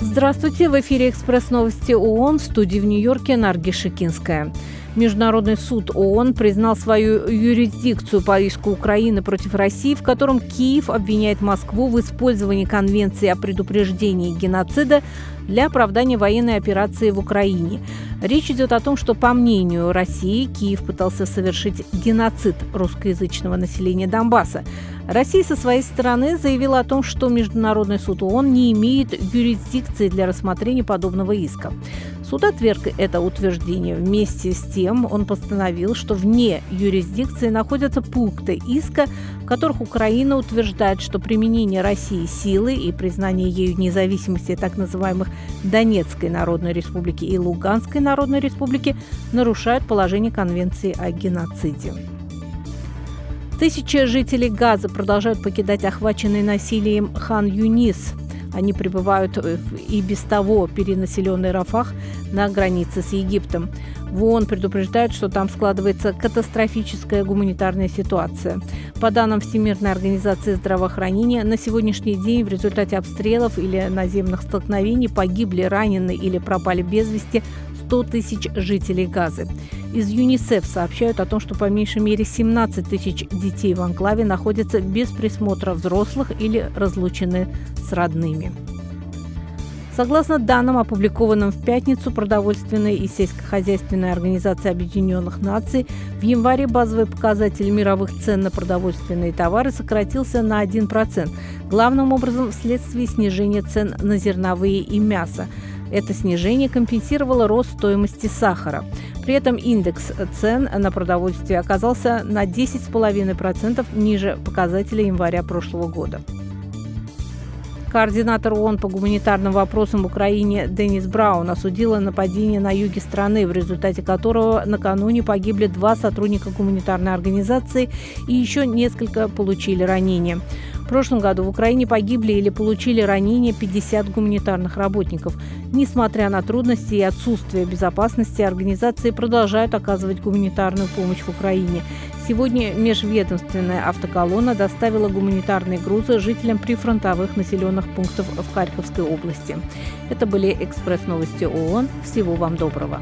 Здравствуйте! В эфире «Экспресс новости ООН» в студии в Нью-Йорке Нарги Шикинская. Международный суд ООН признал свою юрисдикцию по иску Украины против России, в котором Киев обвиняет Москву в использовании Конвенции о предупреждении геноцида для оправдания военной операции в Украине. Речь идет о том, что, по мнению России, Киев пытался совершить геноцид русскоязычного населения Донбасса. Россия со своей стороны заявила о том, что Международный суд ООН не имеет юрисдикции для рассмотрения подобного иска. Суд отверг это утверждение. Вместе с тем он постановил, что вне юрисдикции находятся пункты иска, которых Украина утверждает, что применение России силы и признание ею независимости так называемых Донецкой Народной Республики и Луганской Народной Республики нарушают положение Конвенции о геноциде. Тысячи жителей Газа продолжают покидать охваченный насилием Хан Юнис. Они прибывают и без того перенаселенный Рафах на границе с Египтом. В ООН предупреждают, что там складывается катастрофическая гуманитарная ситуация. По данным Всемирной организации здравоохранения, на сегодняшний день в результате обстрелов или наземных столкновений погибли, ранены или пропали без вести 100 тысяч жителей Газы. Из ЮНИСЕФ сообщают о том, что по меньшей мере 17 тысяч детей в анклаве находятся без присмотра взрослых или разлучены с родными. Согласно данным, опубликованным в пятницу продовольственной и сельскохозяйственной организации Объединенных Наций, в январе базовый показатель мировых цен на продовольственные товары сократился на 1%, главным образом вследствие снижения цен на зерновые и мясо. Это снижение компенсировало рост стоимости сахара. При этом индекс цен на продовольствие оказался на 10,5% ниже показателя января прошлого года. Координатор ООН по гуманитарным вопросам в Украине Денис Браун осудила нападение на юге страны, в результате которого накануне погибли два сотрудника гуманитарной организации и еще несколько получили ранения. В прошлом году в Украине погибли или получили ранения 50 гуманитарных работников. Несмотря на трудности и отсутствие безопасности, организации продолжают оказывать гуманитарную помощь в Украине. Сегодня межведомственная автоколонна доставила гуманитарные грузы жителям прифронтовых населенных пунктов в Харьковской области. Это были экспресс-новости ООН. Всего вам доброго.